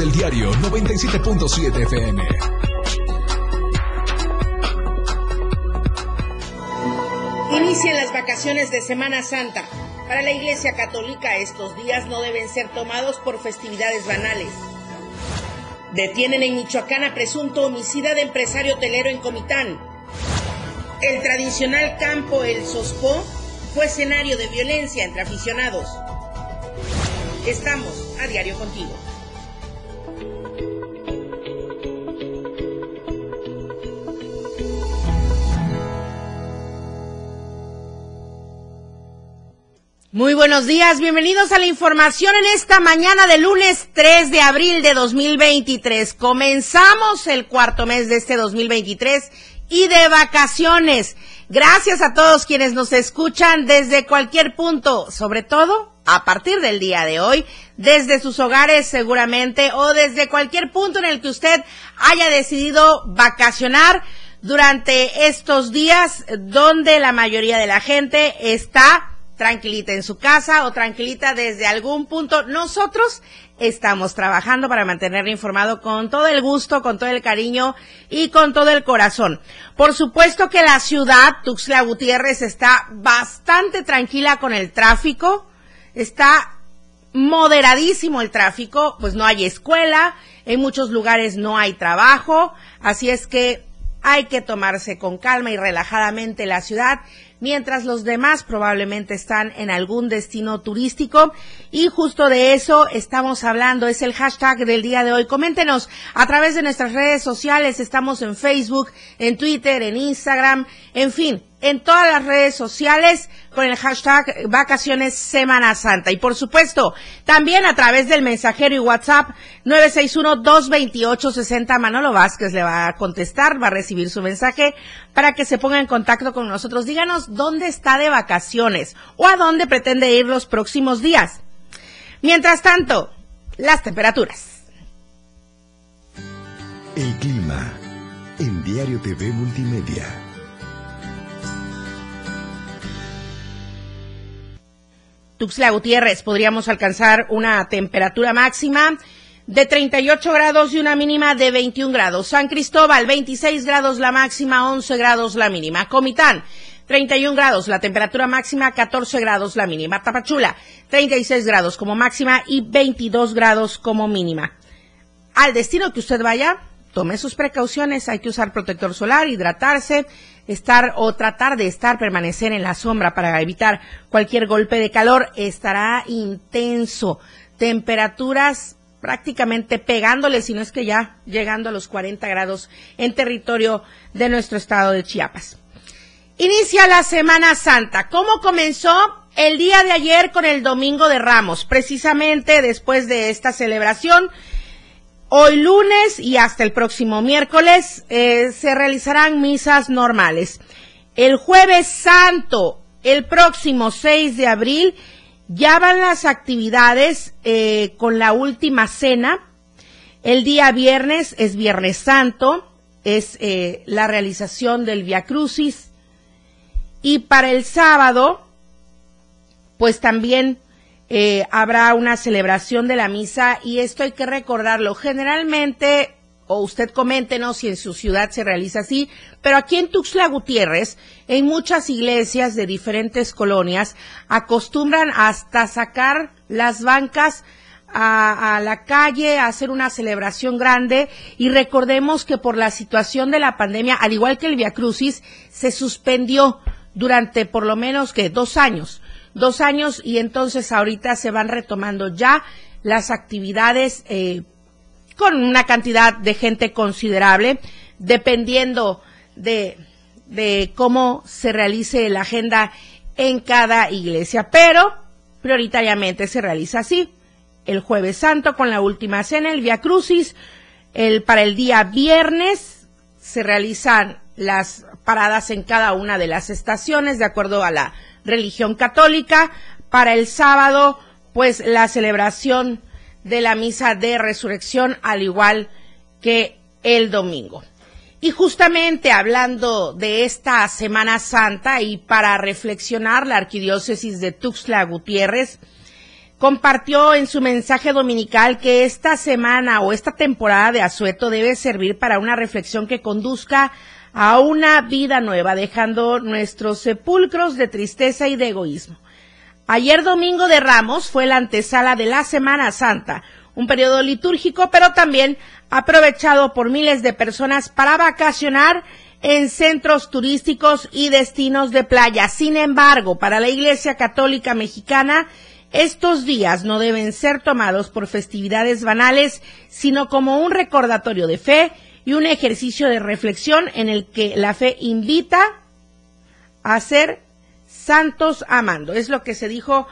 del diario 97.7 FM. Inician las vacaciones de Semana Santa. Para la Iglesia Católica estos días no deben ser tomados por festividades banales. Detienen en Michoacán a presunto homicida de empresario hotelero en Comitán. El tradicional campo El Sospó fue escenario de violencia entre aficionados. Estamos a diario contigo. Muy buenos días, bienvenidos a la información en esta mañana de lunes 3 de abril de 2023. Comenzamos el cuarto mes de este 2023 y de vacaciones. Gracias a todos quienes nos escuchan desde cualquier punto, sobre todo a partir del día de hoy, desde sus hogares seguramente o desde cualquier punto en el que usted haya decidido vacacionar durante estos días donde la mayoría de la gente está tranquilita en su casa o tranquilita desde algún punto. Nosotros estamos trabajando para mantenerle informado con todo el gusto, con todo el cariño y con todo el corazón. Por supuesto que la ciudad, Tuxtla Gutiérrez, está bastante tranquila con el tráfico. Está moderadísimo el tráfico, pues no hay escuela, en muchos lugares no hay trabajo, así es que hay que tomarse con calma y relajadamente la ciudad mientras los demás probablemente están en algún destino turístico. Y justo de eso estamos hablando, es el hashtag del día de hoy. Coméntenos a través de nuestras redes sociales, estamos en Facebook, en Twitter, en Instagram, en fin, en todas las redes sociales con el hashtag Vacaciones Semana Santa. Y por supuesto, también a través del mensajero y WhatsApp 961-228-60. Manolo Vázquez le va a contestar, va a recibir su mensaje para que se ponga en contacto con nosotros. Díganos dónde está de vacaciones o a dónde pretende ir los próximos días. Mientras tanto, las temperaturas. El clima en Diario TV Multimedia. Tuxtla Gutiérrez podríamos alcanzar una temperatura máxima de 38 grados y una mínima de 21 grados. San Cristóbal, 26 grados la máxima, 11 grados la mínima. Comitán, 31 grados la temperatura máxima, 14 grados la mínima. Tapachula, 36 grados como máxima y 22 grados como mínima. Al destino que usted vaya, tome sus precauciones, hay que usar protector solar, hidratarse, estar o tratar de estar, permanecer en la sombra para evitar cualquier golpe de calor. Estará intenso. Temperaturas prácticamente pegándole, si no es que ya llegando a los 40 grados en territorio de nuestro estado de Chiapas. Inicia la Semana Santa. ¿Cómo comenzó? El día de ayer con el Domingo de Ramos, precisamente después de esta celebración, Hoy lunes y hasta el próximo miércoles eh, se realizarán misas normales. El jueves santo, el próximo 6 de abril, ya van las actividades eh, con la última cena. El día viernes es Viernes Santo, es eh, la realización del Via Crucis. Y para el sábado, pues también eh, habrá una celebración de la misa y esto hay que recordarlo. Generalmente, o usted coméntenos si en su ciudad se realiza así, pero aquí en Tuxtla Gutiérrez, en muchas iglesias de diferentes colonias, acostumbran hasta sacar las bancas a, a, la calle a hacer una celebración grande y recordemos que por la situación de la pandemia, al igual que el Via Crucis, se suspendió durante por lo menos que dos años dos años y entonces ahorita se van retomando ya las actividades eh, con una cantidad de gente considerable, dependiendo de, de cómo se realice la agenda en cada iglesia, pero prioritariamente se realiza así. El jueves santo con la última cena, el Via Crucis, el, para el día viernes se realizan las paradas en cada una de las estaciones de acuerdo a la religión católica. Para el sábado, pues la celebración de la misa de resurrección, al igual que el domingo. Y justamente hablando de esta Semana Santa y para reflexionar la arquidiócesis de Tuxtla Gutiérrez, compartió en su mensaje dominical que esta semana o esta temporada de asueto debe servir para una reflexión que conduzca a una vida nueva, dejando nuestros sepulcros de tristeza y de egoísmo. Ayer domingo de Ramos fue la antesala de la Semana Santa, un periodo litúrgico, pero también aprovechado por miles de personas para vacacionar en centros turísticos y destinos de playa. Sin embargo, para la Iglesia Católica Mexicana, estos días no deben ser tomados por festividades banales, sino como un recordatorio de fe y un ejercicio de reflexión en el que la fe invita a ser santos amando. Es lo que se dijo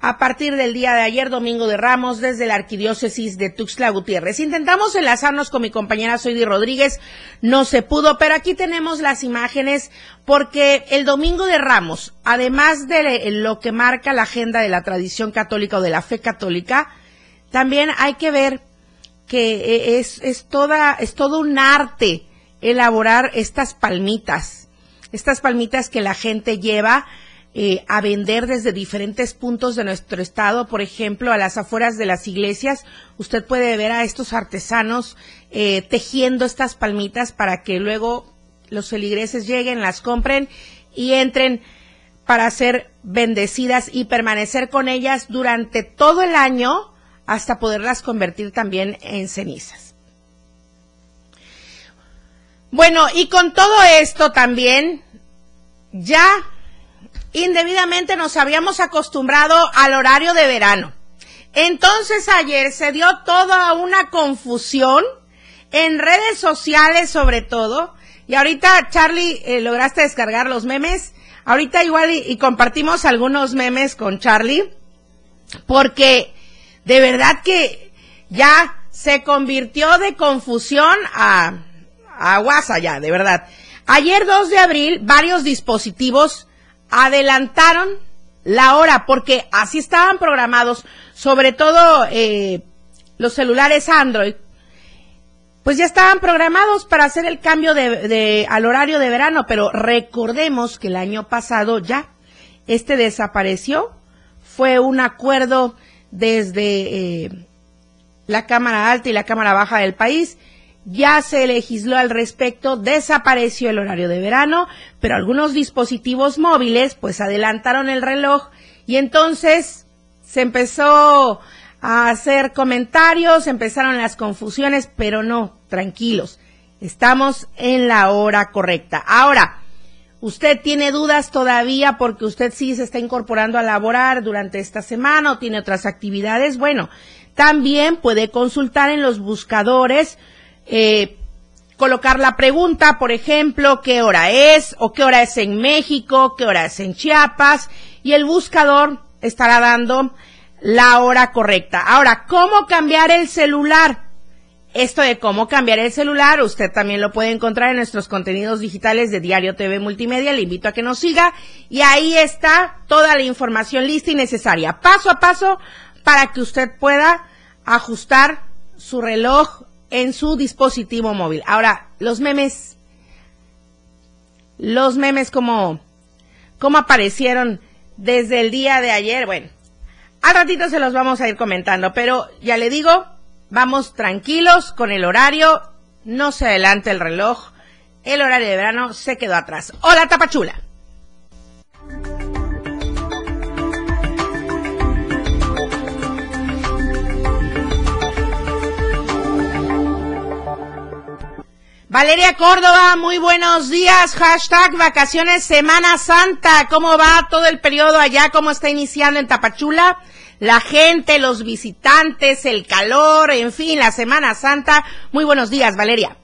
a partir del día de ayer, domingo de Ramos, desde la arquidiócesis de Tuxtla Gutiérrez. Intentamos enlazarnos con mi compañera Soidi Rodríguez, no se pudo, pero aquí tenemos las imágenes porque el domingo de Ramos, además de lo que marca la agenda de la tradición católica o de la fe católica, también hay que ver que es, es toda, es todo un arte elaborar estas palmitas, estas palmitas que la gente lleva eh, a vender desde diferentes puntos de nuestro estado, por ejemplo, a las afueras de las iglesias. Usted puede ver a estos artesanos eh, tejiendo estas palmitas para que luego los feligreses lleguen, las compren y entren para ser bendecidas y permanecer con ellas durante todo el año hasta poderlas convertir también en cenizas. Bueno, y con todo esto también ya indebidamente nos habíamos acostumbrado al horario de verano. Entonces ayer se dio toda una confusión en redes sociales sobre todo. Y ahorita, Charlie, eh, lograste descargar los memes. Ahorita igual y, compartimos algunos memes con Charlie. Porque de verdad que ya se convirtió de confusión a, a WhatsApp ya, de verdad. Ayer 2 de abril, varios dispositivos adelantaron la hora porque así estaban programados, sobre todo eh, los celulares Android, pues ya estaban programados para hacer el cambio de, al horario de verano, pero recordemos que el año pasado ya este desapareció, fue un acuerdo desde eh, la Cámara Alta y la Cámara Baja del país ya se legisló al respecto, desapareció el horario de verano, pero algunos dispositivos móviles pues adelantaron el reloj y entonces se empezó a hacer comentarios, empezaron las confusiones, pero no, tranquilos, estamos en la hora correcta. Ahora, usted tiene dudas todavía porque usted sí se está incorporando a laborar durante esta semana o tiene otras actividades, bueno, también puede consultar en los buscadores eh, colocar la pregunta, por ejemplo, qué hora es o qué hora es en México, qué hora es en Chiapas y el buscador estará dando la hora correcta. Ahora, ¿cómo cambiar el celular? Esto de cómo cambiar el celular, usted también lo puede encontrar en nuestros contenidos digitales de Diario TV Multimedia. Le invito a que nos siga y ahí está toda la información lista y necesaria, paso a paso, para que usted pueda ajustar su reloj en su dispositivo móvil. Ahora, los memes, los memes como, como aparecieron desde el día de ayer, bueno, al ratito se los vamos a ir comentando, pero ya le digo, vamos tranquilos con el horario, no se adelante el reloj, el horario de verano se quedó atrás. Hola, Tapachula. Valeria Córdoba, muy buenos días. Hashtag vacaciones Semana Santa. ¿Cómo va todo el periodo allá? ¿Cómo está iniciando en Tapachula? La gente, los visitantes, el calor, en fin, la Semana Santa. Muy buenos días, Valeria.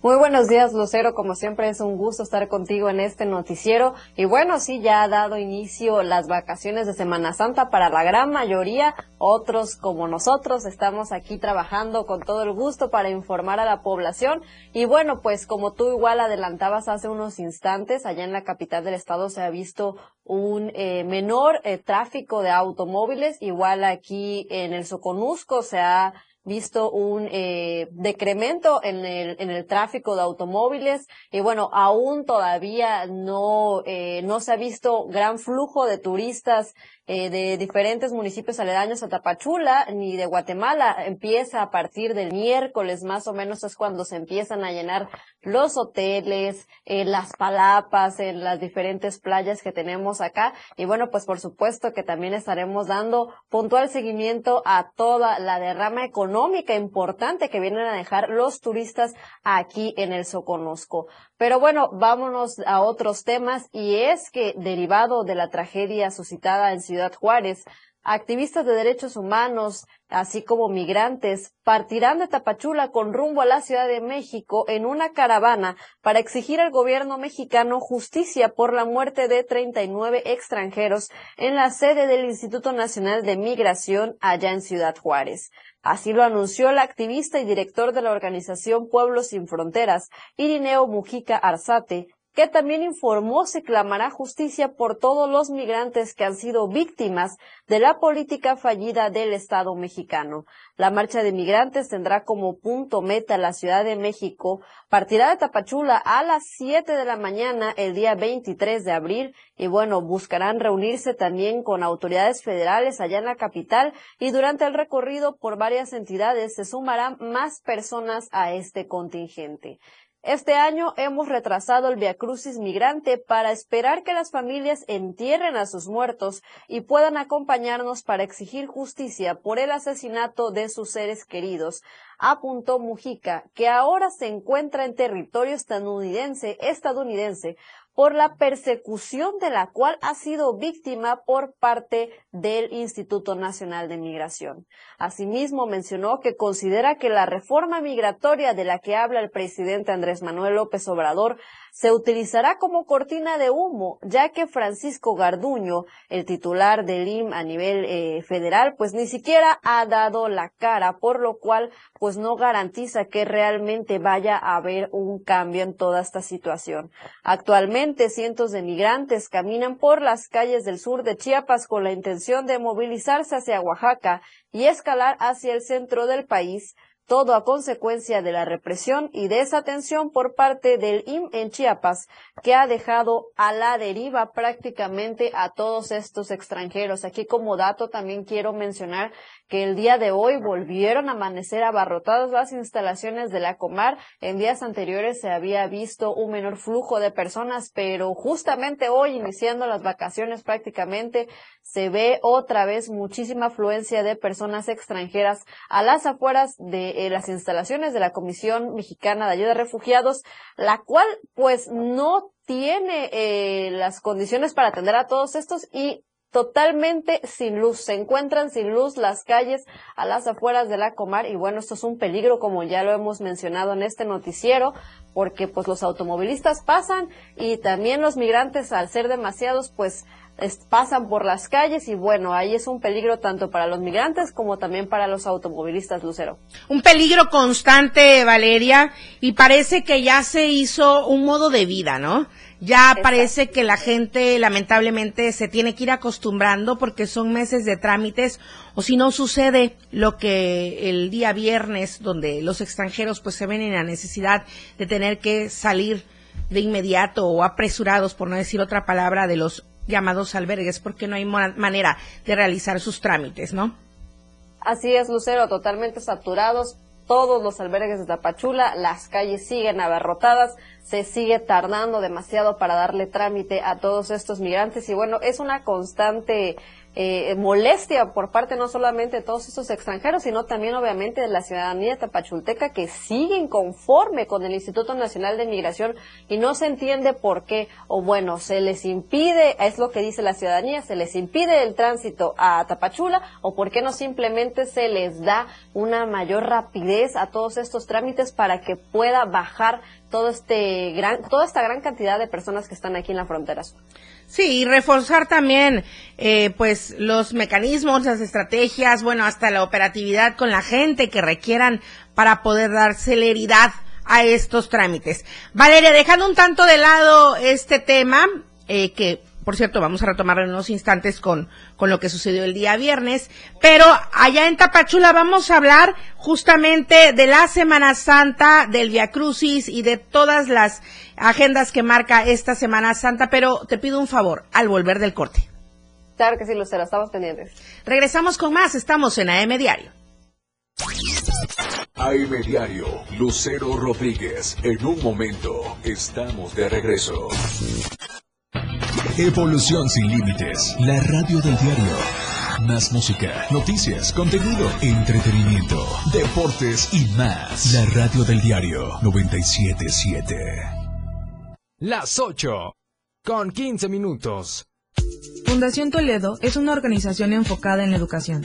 Muy buenos días, Lucero. Como siempre es un gusto estar contigo en este noticiero. Y bueno, sí, ya ha dado inicio las vacaciones de Semana Santa para la gran mayoría. Otros, como nosotros, estamos aquí trabajando con todo el gusto para informar a la población. Y bueno, pues como tú igual adelantabas hace unos instantes, allá en la capital del estado se ha visto un eh, menor eh, tráfico de automóviles. Igual aquí en el Soconusco se ha visto un eh, decremento en el, en el tráfico de automóviles y bueno, aún todavía no, eh, no se ha visto gran flujo de turistas eh, de diferentes municipios aledaños a Tapachula ni de Guatemala. Empieza a partir del miércoles, más o menos es cuando se empiezan a llenar los hoteles, eh, las palapas, en las diferentes playas que tenemos acá. Y bueno, pues por supuesto que también estaremos dando puntual seguimiento a toda la derrama económica importante que vienen a dejar los turistas aquí en el Soconusco. Pero bueno, vámonos a otros temas y es que derivado de la tragedia suscitada en Ciudad Juárez, activistas de derechos humanos, así como migrantes, partirán de Tapachula con rumbo a la Ciudad de México en una caravana para exigir al gobierno mexicano justicia por la muerte de 39 extranjeros en la sede del Instituto Nacional de Migración allá en Ciudad Juárez. Así lo anunció el activista y director de la organización Pueblos Sin Fronteras, Irineo Mujica Arzate, que también informó se clamará justicia por todos los migrantes que han sido víctimas de la política fallida del Estado mexicano. La marcha de migrantes tendrá como punto meta la Ciudad de México, partirá de Tapachula a las 7 de la mañana el día 23 de abril y bueno, buscarán reunirse también con autoridades federales allá en la capital y durante el recorrido por varias entidades se sumarán más personas a este contingente. Este año hemos retrasado el Via Crucis migrante para esperar que las familias entierren a sus muertos y puedan acompañarnos para exigir justicia por el asesinato de sus seres queridos, apuntó Mujica, que ahora se encuentra en territorio estadounidense, estadounidense por la persecución de la cual ha sido víctima por parte del Instituto Nacional de Migración. Asimismo, mencionó que considera que la reforma migratoria de la que habla el presidente Andrés Manuel López Obrador se utilizará como cortina de humo, ya que Francisco Garduño, el titular del IM a nivel eh, federal, pues ni siquiera ha dado la cara, por lo cual pues no garantiza que realmente vaya a haber un cambio en toda esta situación. Actualmente cientos de migrantes caminan por las calles del sur de Chiapas con la intención de movilizarse hacia Oaxaca y escalar hacia el centro del país, todo a consecuencia de la represión y desatención por parte del IM en Chiapas, que ha dejado a la deriva prácticamente a todos estos extranjeros. Aquí como dato también quiero mencionar que el día de hoy volvieron a amanecer abarrotadas las instalaciones de la Comar. En días anteriores se había visto un menor flujo de personas, pero justamente hoy, iniciando las vacaciones prácticamente, se ve otra vez muchísima afluencia de personas extranjeras a las afueras de eh, las instalaciones de la Comisión Mexicana de Ayuda a Refugiados, la cual pues no tiene eh, las condiciones para atender a todos estos y totalmente sin luz. Se encuentran sin luz las calles a las afueras de la Comar y bueno, esto es un peligro como ya lo hemos mencionado en este noticiero porque pues los automovilistas pasan y también los migrantes al ser demasiados pues pasan por las calles y bueno, ahí es un peligro tanto para los migrantes como también para los automovilistas, Lucero. Un peligro constante, Valeria, y parece que ya se hizo un modo de vida, ¿no? Ya parece que la gente lamentablemente se tiene que ir acostumbrando porque son meses de trámites o si no sucede lo que el día viernes donde los extranjeros pues se ven en la necesidad de tener que salir de inmediato o apresurados por no decir otra palabra de los llamados albergues porque no hay manera de realizar sus trámites, ¿no? Así es, Lucero, totalmente saturados todos los albergues de Tapachula, las calles siguen abarrotadas, se sigue tardando demasiado para darle trámite a todos estos migrantes y bueno, es una constante eh, molestia por parte no solamente de todos estos extranjeros, sino también obviamente de la ciudadanía tapachulteca que sigue inconforme con el Instituto Nacional de Migración y no se entiende por qué, o bueno, se les impide, es lo que dice la ciudadanía, se les impide el tránsito a Tapachula o por qué no simplemente se les da una mayor rapidez a todos estos trámites para que pueda bajar todo este gran, toda esta gran cantidad de personas que están aquí en la frontera Sí, y reforzar también, eh, pues, los mecanismos, las estrategias, bueno, hasta la operatividad con la gente que requieran para poder dar celeridad a estos trámites. Valeria, dejando un tanto de lado este tema, eh, que por cierto, vamos a retomar en unos instantes con, con lo que sucedió el día viernes. Pero allá en Tapachula vamos a hablar justamente de la Semana Santa, del Via Crucis y de todas las agendas que marca esta Semana Santa. Pero te pido un favor al volver del corte. Claro que sí, Lucero, estamos pendientes. Regresamos con más, estamos en AM Diario. AM Diario, Lucero Rodríguez. En un momento, estamos de regreso. Evolución sin límites, la radio del diario. Más música, noticias, contenido, entretenimiento, deportes y más. La radio del diario 977. Las 8 con 15 minutos. Fundación Toledo es una organización enfocada en la educación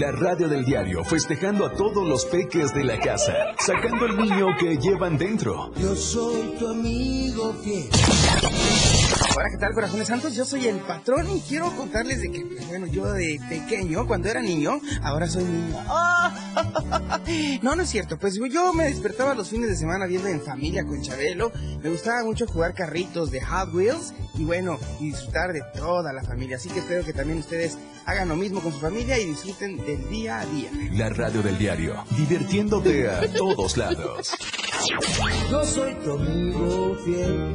La radio del diario festejando a todos los peques de la casa, sacando el niño que llevan dentro. Yo soy tu amigo fiel. Hola, ¿qué tal, corazones santos? Yo soy el patrón y quiero contarles de que, pues, bueno, yo de pequeño, cuando era niño, ahora soy niño. No, no es cierto. Pues yo me despertaba los fines de semana viendo en familia con Chabelo. Me gustaba mucho jugar carritos de Hot Wheels y, bueno, y disfrutar de toda la familia. Así que espero que también ustedes hagan lo mismo con su familia y disfruten del día a día. La radio del diario, divirtiéndote a todos lados. Yo soy tu amigo fiel.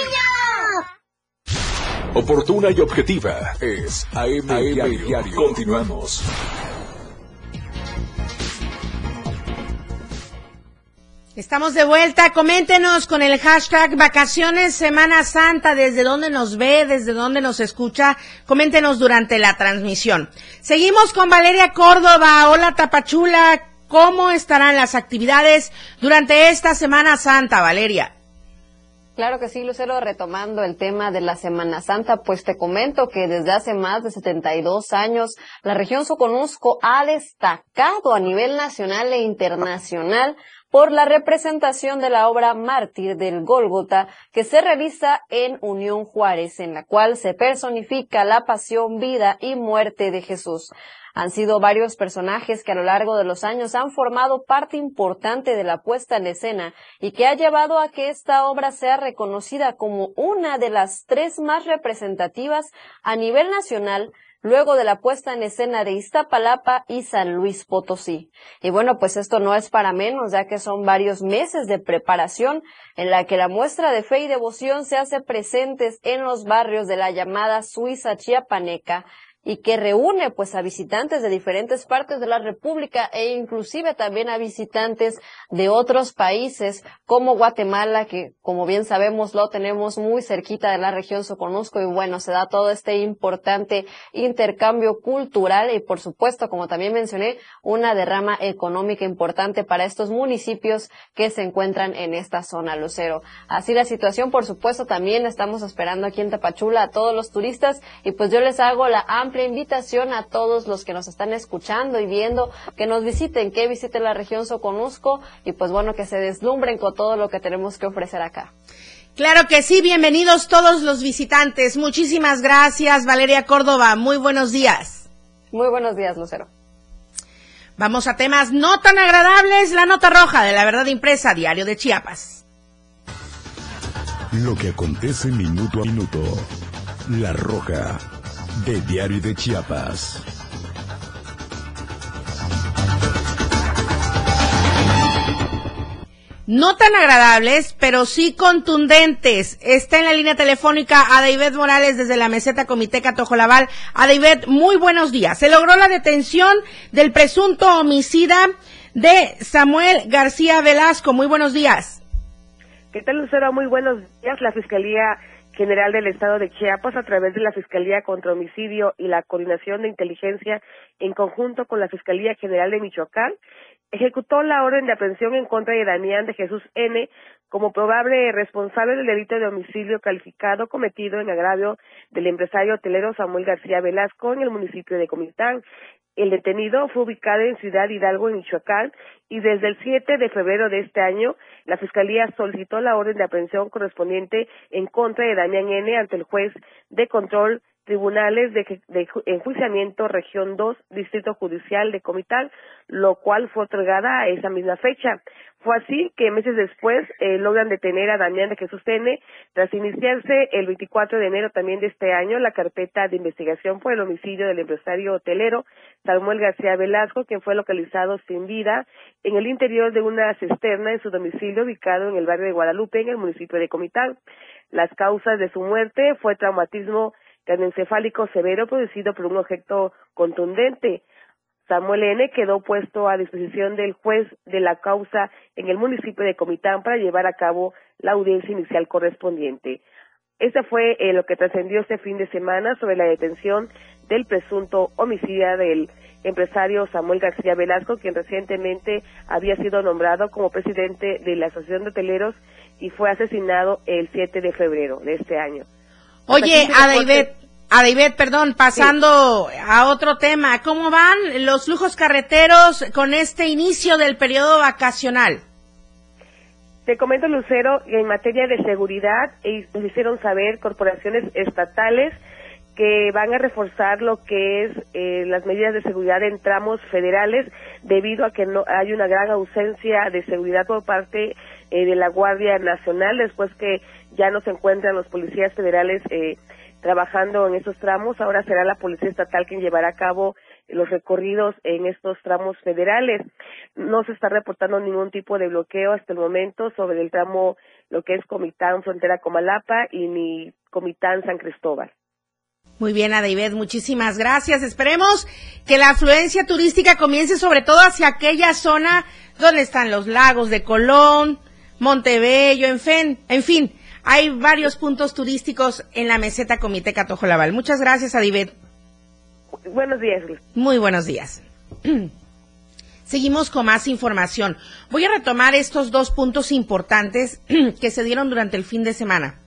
Oportuna y objetiva es AM, Diario. Diario. Continuamos. Estamos de vuelta. Coméntenos con el hashtag Vacaciones Semana Santa, desde dónde nos ve, desde dónde nos escucha. Coméntenos durante la transmisión. Seguimos con Valeria Córdoba. Hola Tapachula. ¿Cómo estarán las actividades durante esta Semana Santa, Valeria? Claro que sí, Lucero, retomando el tema de la Semana Santa, pues te comento que desde hace más de 72 años la región Soconusco ha destacado a nivel nacional e internacional por la representación de la obra Mártir del Gólgota que se realiza en Unión Juárez, en la cual se personifica la pasión, vida y muerte de Jesús. Han sido varios personajes que a lo largo de los años han formado parte importante de la puesta en escena y que ha llevado a que esta obra sea reconocida como una de las tres más representativas a nivel nacional luego de la puesta en escena de Iztapalapa y San Luis Potosí. Y bueno, pues esto no es para menos, ya que son varios meses de preparación en la que la muestra de fe y devoción se hace presentes en los barrios de la llamada Suiza chiapaneca, y que reúne pues a visitantes de diferentes partes de la República e inclusive también a visitantes de otros países como Guatemala, que como bien sabemos lo tenemos muy cerquita de la región Soconusco y bueno, se da todo este importante intercambio cultural y por supuesto, como también mencioné, una derrama económica importante para estos municipios que se encuentran en esta zona lucero. Así la situación, por supuesto, también estamos esperando aquí en Tapachula a todos los turistas y pues yo les hago la amplia invitación a todos los que nos están escuchando y viendo que nos visiten, que visiten la región Soconusco y pues bueno, que se deslumbren con todo lo que tenemos que ofrecer acá. Claro que sí, bienvenidos todos los visitantes. Muchísimas gracias, Valeria Córdoba. Muy buenos días. Muy buenos días, Lucero. Vamos a temas no tan agradables, la nota roja de la verdad impresa, diario de Chiapas. Lo que acontece minuto a minuto. La roja de diario de Chiapas. no tan agradables, pero sí contundentes. Está en la línea telefónica a David Morales desde la meseta Comité Catojolaval. A David, muy buenos días. Se logró la detención del presunto homicida de Samuel García Velasco. Muy buenos días. ¿Qué tal, Lucero? Muy buenos días. La Fiscalía General del Estado de Chiapas, a través de la Fiscalía contra Homicidio y la Coordinación de Inteligencia en conjunto con la Fiscalía General de Michoacán, ejecutó la orden de aprehensión en contra de Damián de Jesús N. como probable responsable del delito de homicidio calificado cometido en agravio del empresario hotelero Samuel García Velasco en el municipio de Comitán. El detenido fue ubicado en Ciudad Hidalgo, en Michoacán, y desde el 7 de febrero de este año, la Fiscalía solicitó la orden de aprehensión correspondiente en contra de Damián N. ante el juez de control tribunales de, de, enjuiciamiento región 2 distrito judicial de Comitán, lo cual fue otorgada a esa misma fecha. Fue así que meses después eh, logran detener a Damián de Jesús N. tras iniciarse el 24 de enero también de este año la carpeta de investigación por el homicidio del empresario hotelero Samuel García Velasco, quien fue localizado sin vida en el interior de una cisterna en su domicilio ubicado en el barrio de Guadalupe, en el municipio de Comitán. Las causas de su muerte fue traumatismo encefálico severo producido por un objeto contundente. Samuel N. quedó puesto a disposición del juez de la causa en el municipio de Comitán para llevar a cabo la audiencia inicial correspondiente. Este fue eh, lo que trascendió este fin de semana sobre la detención del presunto homicida del empresario Samuel García Velasco, quien recientemente había sido nombrado como presidente de la Asociación de Hoteleros y fue asesinado el 7 de febrero de este año. Oye, a David, a David, perdón, pasando a otro tema, ¿cómo van los lujos carreteros con este inicio del periodo vacacional? Te comento, Lucero, en materia de seguridad, nos hicieron saber corporaciones estatales que van a reforzar lo que es eh, las medidas de seguridad en tramos federales debido a que no hay una gran ausencia de seguridad por parte eh, de la Guardia Nacional después que ya no se encuentran los policías federales eh, trabajando en esos tramos. Ahora será la Policía Estatal quien llevará a cabo los recorridos en estos tramos federales. No se está reportando ningún tipo de bloqueo hasta el momento sobre el tramo, lo que es Comitán Frontera Comalapa y ni Comitán San Cristóbal. Muy bien, David, muchísimas gracias. Esperemos que la afluencia turística comience sobre todo hacia aquella zona donde están los lagos de Colón, Montebello, en fin, en fin, hay varios puntos turísticos en la meseta Comité Catojo Laval. Muchas gracias, Adibet. Buenos días. Muy buenos días. Seguimos con más información. Voy a retomar estos dos puntos importantes que se dieron durante el fin de semana.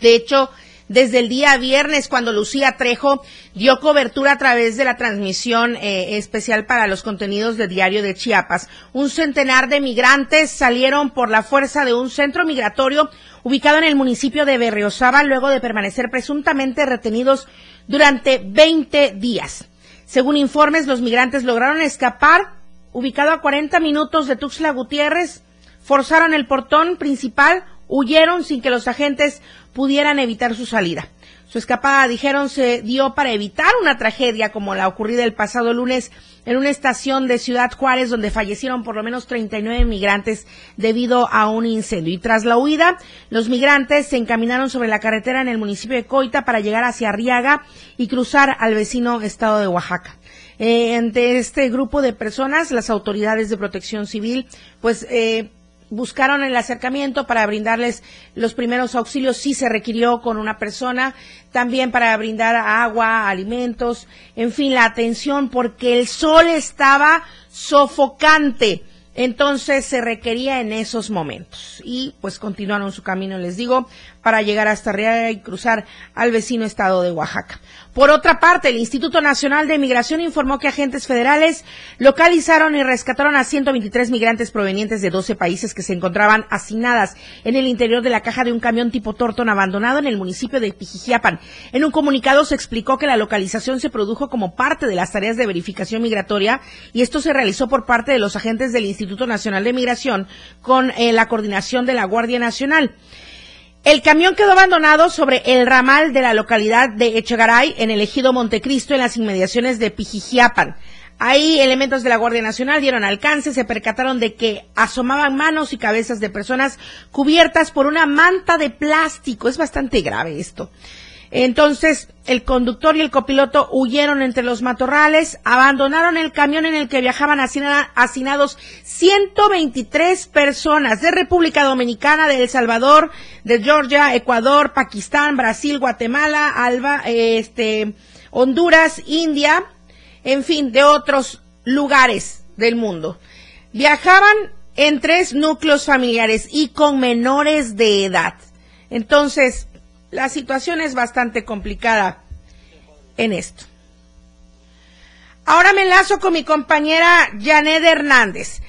De hecho, desde el día viernes cuando Lucía Trejo dio cobertura a través de la transmisión eh, especial para los contenidos de Diario de Chiapas. Un centenar de migrantes salieron por la fuerza de un centro migratorio ubicado en el municipio de Berriozábal luego de permanecer presuntamente retenidos durante 20 días. Según informes, los migrantes lograron escapar ubicado a 40 minutos de Tuxtla Gutiérrez, forzaron el portón principal, huyeron sin que los agentes pudieran evitar su salida. Su escapada, dijeron, se dio para evitar una tragedia como la ocurrida el pasado lunes en una estación de Ciudad Juárez donde fallecieron por lo menos 39 migrantes debido a un incendio. Y tras la huida, los migrantes se encaminaron sobre la carretera en el municipio de Coita para llegar hacia Arriaga y cruzar al vecino estado de Oaxaca. Eh, este grupo de personas, las autoridades de protección civil, pues, eh, buscaron el acercamiento para brindarles los primeros auxilios si se requirió con una persona, también para brindar agua, alimentos, en fin, la atención porque el sol estaba sofocante. Entonces se requería en esos momentos. Y pues continuaron su camino, les digo, para llegar hasta Arriaga y cruzar al vecino estado de Oaxaca. Por otra parte, el Instituto Nacional de Migración informó que agentes federales localizaron y rescataron a 123 migrantes provenientes de 12 países que se encontraban asignadas en el interior de la caja de un camión tipo Torton abandonado en el municipio de Pijijiapan. En un comunicado se explicó que la localización se produjo como parte de las tareas de verificación migratoria y esto se realizó por parte de los agentes del Instituto Nacional de Migración con eh, la coordinación de la Guardia Nacional. El camión quedó abandonado sobre el ramal de la localidad de Echegaray, en el ejido Montecristo, en las inmediaciones de Pijijiapan. Ahí elementos de la Guardia Nacional dieron alcance, se percataron de que asomaban manos y cabezas de personas cubiertas por una manta de plástico. Es bastante grave esto. Entonces, el conductor y el copiloto huyeron entre los matorrales, abandonaron el camión en el que viajaban hacinados 123 personas de República Dominicana, de El Salvador, de Georgia, Ecuador, Pakistán, Brasil, Guatemala, Alba, este, Honduras, India, en fin, de otros lugares del mundo. Viajaban en tres núcleos familiares y con menores de edad. Entonces, la situación es bastante complicada en esto. Ahora me enlazo con mi compañera Janet Hernández.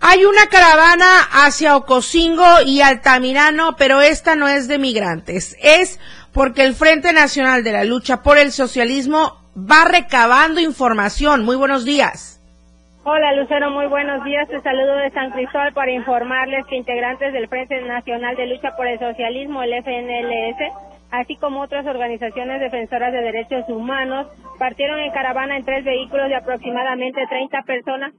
Hay una caravana hacia Ocosingo y Altamirano, pero esta no es de migrantes. Es porque el Frente Nacional de la Lucha por el Socialismo va recabando información. Muy buenos días. Hola Lucero, muy buenos días. Te saludo de San Cristóbal para informarles que integrantes del Frente Nacional de Lucha por el Socialismo, el FNLS, así como otras organizaciones defensoras de derechos humanos, partieron en caravana en tres vehículos de aproximadamente 30 personas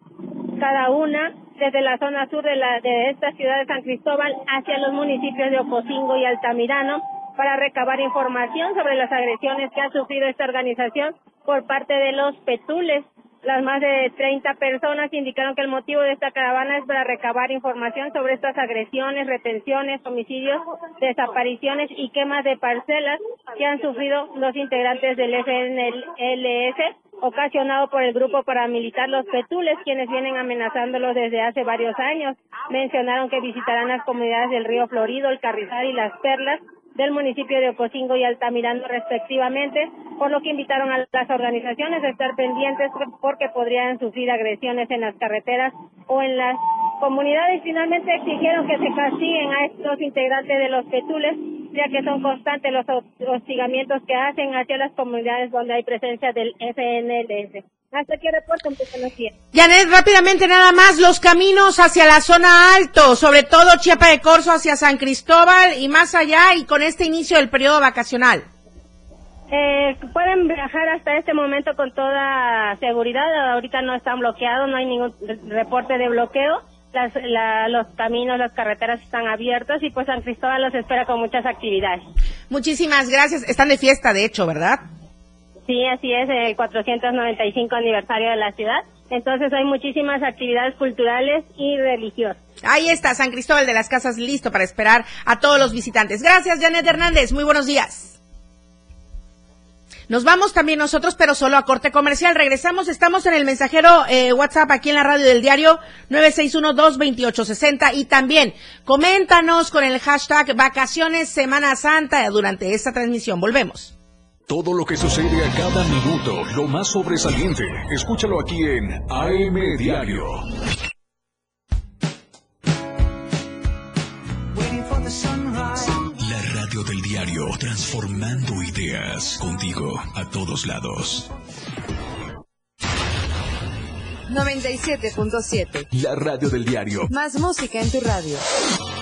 cada una desde la zona sur de, la, de esta ciudad de San Cristóbal hacia los municipios de Ocosingo y Altamirano para recabar información sobre las agresiones que ha sufrido esta organización por parte de los petules las más de 30 personas indicaron que el motivo de esta caravana es para recabar información sobre estas agresiones, retenciones, homicidios, desapariciones y quemas de parcelas que han sufrido los integrantes del FNLS ocasionado por el grupo paramilitar Los Petules, quienes vienen amenazándolos desde hace varios años. Mencionaron que visitarán las comunidades del río Florido, el Carrizal y las Perlas del municipio de Ocosingo y Altamirano respectivamente, por lo que invitaron a las organizaciones a estar pendientes porque podrían sufrir agresiones en las carreteras o en las comunidades. Finalmente exigieron que se castiguen a estos integrantes de los Petules, ya que son constantes los hostigamientos que hacen hacia las comunidades donde hay presencia del FNLS. Hasta aquí reporte Janet, rápidamente nada más, los caminos hacia la zona alto, sobre todo Chiapa de Corzo hacia San Cristóbal y más allá y con este inicio del periodo vacacional. Eh, pueden viajar hasta este momento con toda seguridad, ahorita no están bloqueados, no hay ningún reporte de bloqueo. Las, los caminos, las carreteras están abiertos y pues San Cristóbal los espera con muchas actividades. Muchísimas gracias. Están de fiesta, de hecho, ¿verdad? Sí, así es, el 495 aniversario de la ciudad. Entonces hay muchísimas actividades culturales y religiosas. Ahí está, San Cristóbal de las Casas listo para esperar a todos los visitantes. Gracias, Janet Hernández. Muy buenos días. Nos vamos también nosotros, pero solo a corte comercial. Regresamos, estamos en el mensajero eh, WhatsApp aquí en la radio del diario 961-228-60 y también coméntanos con el hashtag Vacaciones Semana Santa durante esta transmisión. Volvemos. Todo lo que sucede a cada minuto, lo más sobresaliente, escúchalo aquí en AM Diario. La radio del diario, transformando ideas contigo a todos lados. 97.7. La radio del diario. Más música en tu radio.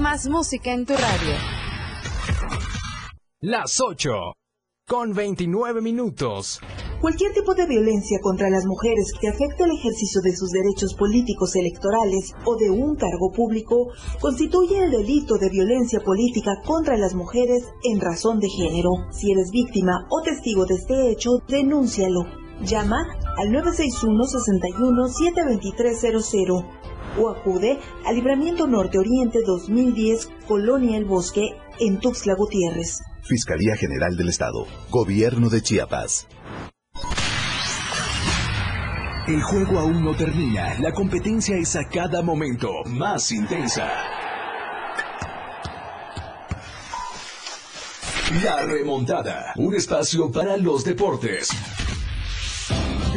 Más música en tu radio. Las 8, con 29 minutos. Cualquier tipo de violencia contra las mujeres que afecte el ejercicio de sus derechos políticos electorales o de un cargo público constituye el delito de violencia política contra las mujeres en razón de género. Si eres víctima o testigo de este hecho, denúncialo. Llama al 961 61 72300 o acude al Libramiento Norte Oriente 2010, Colonia El Bosque, en Tuxtla Gutiérrez. Fiscalía General del Estado, Gobierno de Chiapas. El juego aún no termina, la competencia es a cada momento más intensa. La remontada, un espacio para los deportes.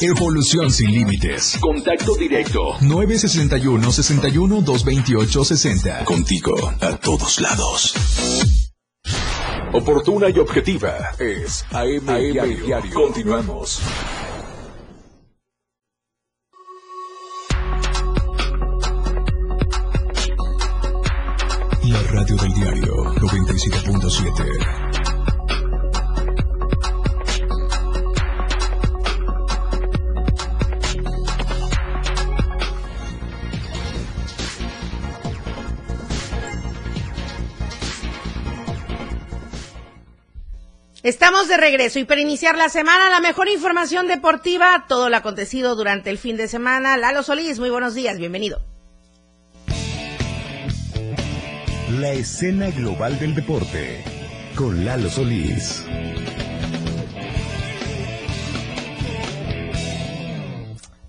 Evolución sin límites. Contacto directo. 961 61 228 60. Contigo a todos lados. Oportuna y objetiva es AM, Diario. Continuamos. La radio del diario 97.7. Estamos de regreso y para iniciar la semana, la mejor información deportiva, todo lo acontecido durante el fin de semana. Lalo Solís, muy buenos días, bienvenido. La escena global del deporte con Lalo Solís.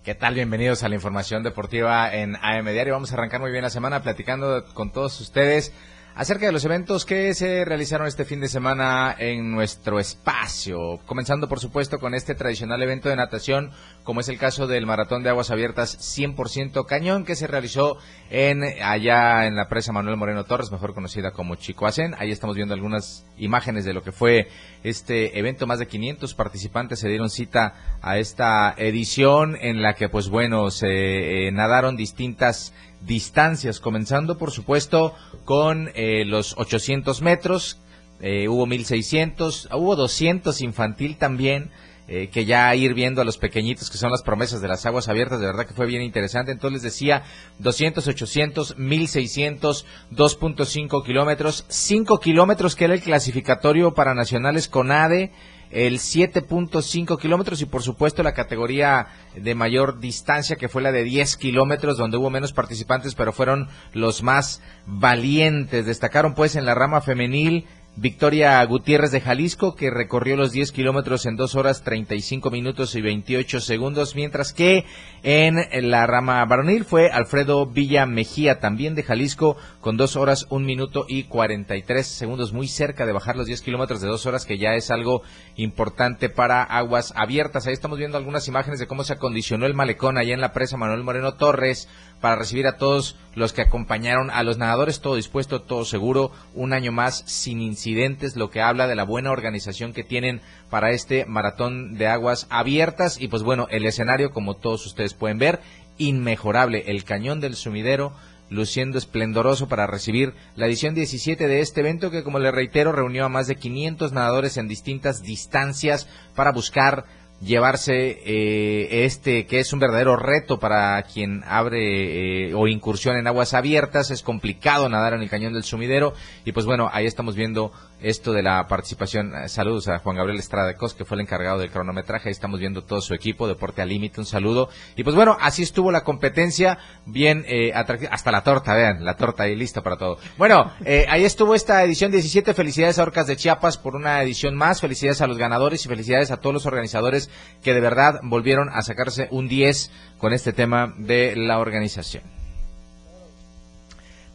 ¿Qué tal? Bienvenidos a la información deportiva en AM Diario. Vamos a arrancar muy bien la semana platicando con todos ustedes acerca de los eventos que se realizaron este fin de semana en nuestro espacio. Comenzando, por supuesto, con este tradicional evento de natación, como es el caso del Maratón de Aguas Abiertas 100% Cañón, que se realizó en allá en la presa Manuel Moreno Torres, mejor conocida como Chicoacén. Ahí estamos viendo algunas imágenes de lo que fue este evento. Más de 500 participantes se dieron cita a esta edición en la que, pues bueno, se eh, nadaron distintas distancias, comenzando por supuesto con eh, los 800 metros, eh, hubo 1600, hubo 200 infantil también, eh, que ya ir viendo a los pequeñitos que son las promesas de las aguas abiertas, de verdad que fue bien interesante. Entonces les decía 200, 800, 1600, 2.5 kilómetros, 5 kilómetros que era el clasificatorio para nacionales con ADE el 7.5 kilómetros y por supuesto la categoría de mayor distancia que fue la de 10 kilómetros donde hubo menos participantes pero fueron los más valientes. Destacaron pues en la rama femenil Victoria Gutiérrez de Jalisco, que recorrió los 10 kilómetros en 2 horas 35 minutos y 28 segundos, mientras que en la rama varonil fue Alfredo Villa Mejía, también de Jalisco, con 2 horas 1 minuto y 43 segundos, muy cerca de bajar los 10 kilómetros de 2 horas, que ya es algo importante para aguas abiertas. Ahí estamos viendo algunas imágenes de cómo se acondicionó el malecón allá en la presa Manuel Moreno Torres para recibir a todos los que acompañaron a los nadadores, todo dispuesto, todo seguro, un año más sin incidentes, lo que habla de la buena organización que tienen para este maratón de aguas abiertas y pues bueno, el escenario como todos ustedes pueden ver, inmejorable, el cañón del sumidero luciendo esplendoroso para recibir la edición 17 de este evento que como le reitero reunió a más de 500 nadadores en distintas distancias para buscar llevarse eh, este que es un verdadero reto para quien abre eh, o incursión en aguas abiertas. Es complicado nadar en el cañón del sumidero y pues bueno ahí estamos viendo esto de la participación. Eh, Saludos a Juan Gabriel Estrada Cos, que fue el encargado del cronometraje. Ahí estamos viendo todo su equipo, Deporte al Límite, un saludo. Y pues bueno, así estuvo la competencia, bien eh, atractiva. Hasta la torta, vean, la torta ahí lista para todo. Bueno, eh, ahí estuvo esta edición 17. Felicidades a Orcas de Chiapas por una edición más. Felicidades a los ganadores y felicidades a todos los organizadores que de verdad volvieron a sacarse un 10 con este tema de la organización.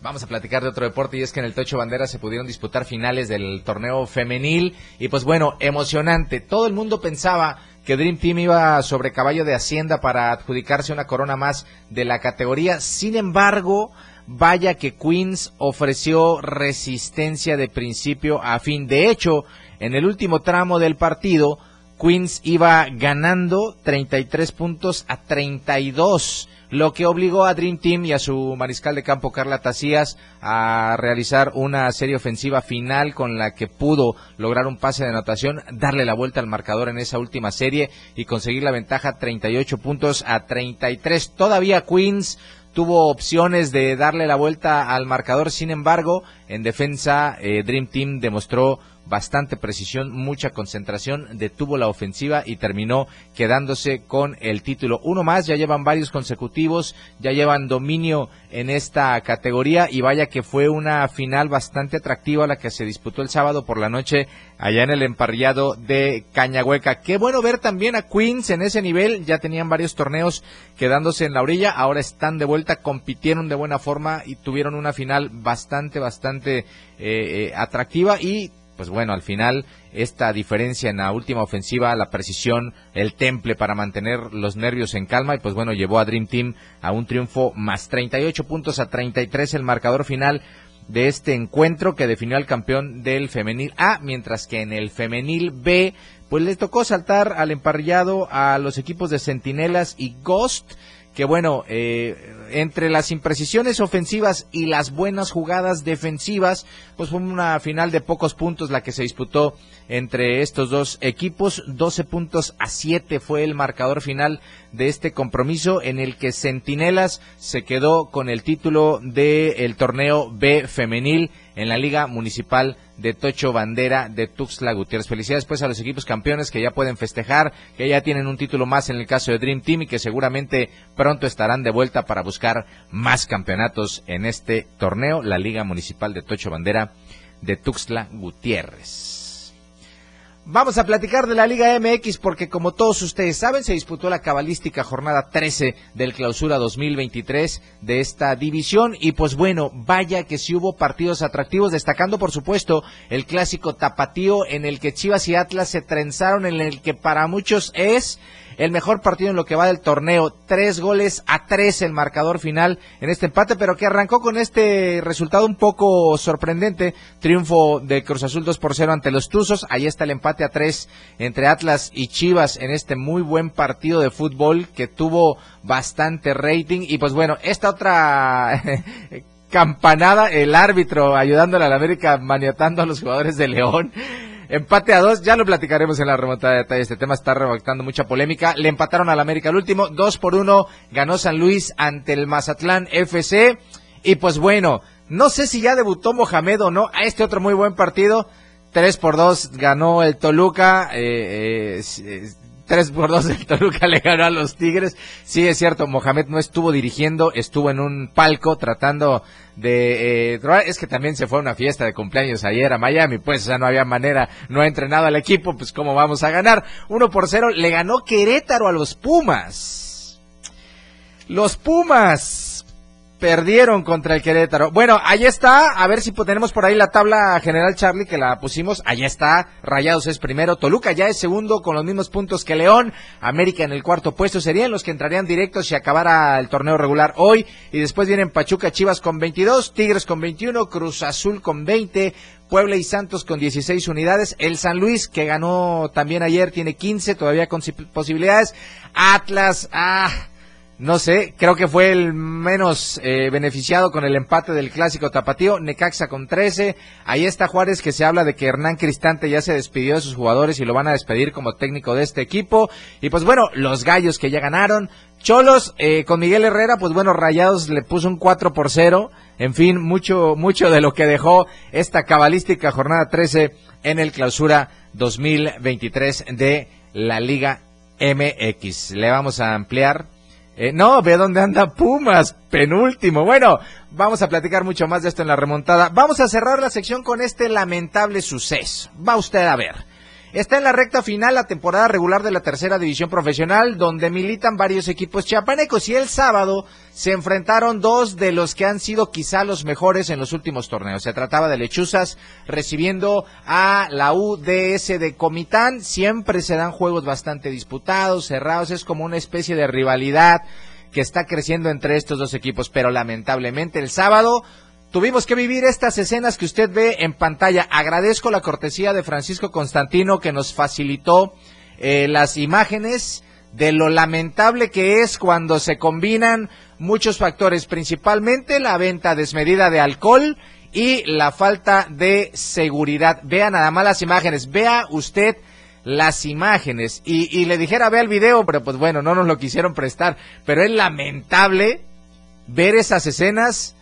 Vamos a platicar de otro deporte y es que en el Tocho Bandera se pudieron disputar finales del torneo femenil y pues bueno, emocionante. Todo el mundo pensaba que Dream Team iba sobre caballo de Hacienda para adjudicarse una corona más de la categoría. Sin embargo, vaya que Queens ofreció resistencia de principio a fin. De hecho, en el último tramo del partido, Queens iba ganando 33 puntos a 32 lo que obligó a Dream Team y a su mariscal de campo Carla Tacías a realizar una serie ofensiva final con la que pudo lograr un pase de anotación, darle la vuelta al marcador en esa última serie y conseguir la ventaja 38 puntos a 33. Todavía Queens tuvo opciones de darle la vuelta al marcador, sin embargo, en defensa eh, Dream Team demostró bastante precisión, mucha concentración, detuvo la ofensiva y terminó quedándose con el título. Uno más, ya llevan varios consecutivos, ya llevan dominio en esta categoría y vaya que fue una final bastante atractiva la que se disputó el sábado por la noche allá en el emparrillado de Cañahueca. Qué bueno ver también a Queens en ese nivel, ya tenían varios torneos quedándose en la orilla, ahora están de vuelta, compitieron de buena forma y tuvieron una final bastante, bastante eh, eh, atractiva y pues bueno, al final esta diferencia en la última ofensiva, la precisión, el temple para mantener los nervios en calma y pues bueno, llevó a Dream Team a un triunfo más 38 puntos a 33 el marcador final de este encuentro que definió al campeón del femenil A, mientras que en el femenil B pues les tocó saltar al emparrillado a los equipos de Centinelas y Ghost que bueno, eh, entre las imprecisiones ofensivas y las buenas jugadas defensivas, pues fue una final de pocos puntos la que se disputó entre estos dos equipos. 12 puntos a 7 fue el marcador final de este compromiso en el que Centinelas se quedó con el título del torneo B femenil en la Liga Municipal de Tocho Bandera de Tuxtla Gutiérrez. Felicidades pues a los equipos campeones que ya pueden festejar, que ya tienen un título más en el caso de Dream Team y que seguramente pronto estarán de vuelta para buscar más campeonatos en este torneo, la Liga Municipal de Tocho Bandera de Tuxtla Gutiérrez. Vamos a platicar de la Liga MX porque como todos ustedes saben se disputó la cabalística jornada 13 del clausura 2023 de esta división. Y pues bueno, vaya que sí hubo partidos atractivos destacando por supuesto el clásico tapatío en el que Chivas y Atlas se trenzaron en el que para muchos es el mejor partido en lo que va del torneo. Tres goles a tres el marcador final en este empate, pero que arrancó con este resultado un poco sorprendente. Triunfo de Cruz Azul 2 por 0 ante los Tuzos. Ahí está el empate a tres entre Atlas y Chivas en este muy buen partido de fútbol que tuvo bastante rating. Y pues bueno, esta otra campanada, el árbitro ayudándole a la América maniatando a los jugadores de León. Empate a dos, ya lo platicaremos en la remontada de detalle. Este tema está rebactando mucha polémica. Le empataron al América el último, dos por uno, ganó San Luis ante el Mazatlán FC. Y pues bueno, no sé si ya debutó Mohamed o no a este otro muy buen partido. Tres por dos ganó el Toluca. Eh, eh, 3 por 2 el Toluca le ganó a los Tigres. Sí, es cierto, Mohamed no estuvo dirigiendo, estuvo en un palco tratando de... Eh, es que también se fue a una fiesta de cumpleaños ayer a Miami, pues, sea, no había manera, no ha entrenado al equipo, pues, ¿cómo vamos a ganar? 1 por 0, le ganó Querétaro a los Pumas. Los Pumas perdieron contra el Querétaro. Bueno, ahí está, a ver si tenemos por ahí la tabla general Charlie que la pusimos. Ahí está, Rayados es primero, Toluca ya es segundo con los mismos puntos que León, América en el cuarto puesto serían los que entrarían directos si acabara el torneo regular hoy y después vienen Pachuca, Chivas con 22, Tigres con 21, Cruz Azul con 20, Puebla y Santos con 16 unidades. El San Luis, que ganó también ayer, tiene 15, todavía con posibilidades. Atlas, ah, no sé, creo que fue el menos eh, beneficiado con el empate del clásico tapatío, Necaxa con 13, ahí está Juárez que se habla de que Hernán Cristante ya se despidió de sus jugadores y lo van a despedir como técnico de este equipo, y pues bueno, los gallos que ya ganaron, Cholos eh, con Miguel Herrera, pues bueno, Rayados le puso un 4 por 0, en fin, mucho, mucho de lo que dejó esta cabalística jornada 13 en el clausura 2023 de la Liga MX. Le vamos a ampliar eh, no, ve dónde anda Pumas, penúltimo. Bueno, vamos a platicar mucho más de esto en la remontada. Vamos a cerrar la sección con este lamentable suceso. Va usted a ver. Está en la recta final la temporada regular de la tercera división profesional, donde militan varios equipos chiapanecos y el sábado se enfrentaron dos de los que han sido quizá los mejores en los últimos torneos. Se trataba de Lechuzas recibiendo a la UDS de Comitán. Siempre se dan juegos bastante disputados, cerrados, es como una especie de rivalidad que está creciendo entre estos dos equipos, pero lamentablemente el sábado Tuvimos que vivir estas escenas que usted ve en pantalla. Agradezco la cortesía de Francisco Constantino que nos facilitó eh, las imágenes de lo lamentable que es cuando se combinan muchos factores, principalmente la venta desmedida de alcohol y la falta de seguridad. Vea nada más las imágenes, vea usted las imágenes y, y le dijera vea el video, pero pues bueno, no nos lo quisieron prestar, pero es lamentable ver esas escenas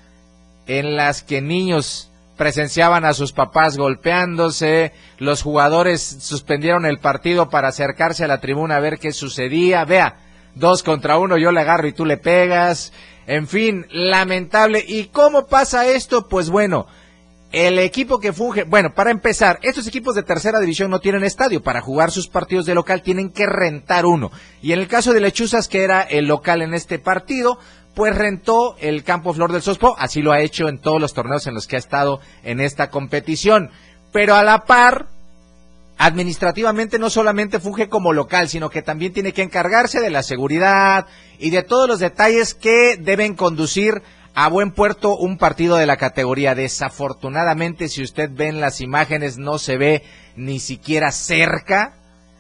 en las que niños presenciaban a sus papás golpeándose, los jugadores suspendieron el partido para acercarse a la tribuna a ver qué sucedía, vea, dos contra uno, yo le agarro y tú le pegas, en fin, lamentable. ¿Y cómo pasa esto? Pues bueno, el equipo que funge, bueno, para empezar, estos equipos de tercera división no tienen estadio, para jugar sus partidos de local tienen que rentar uno. Y en el caso de Lechuzas, que era el local en este partido, pues rentó el campo Flor del Sospo, así lo ha hecho en todos los torneos en los que ha estado en esta competición. Pero a la par, administrativamente no solamente funge como local, sino que también tiene que encargarse de la seguridad y de todos los detalles que deben conducir a buen puerto un partido de la categoría. Desafortunadamente, si usted ve en las imágenes, no se ve ni siquiera cerca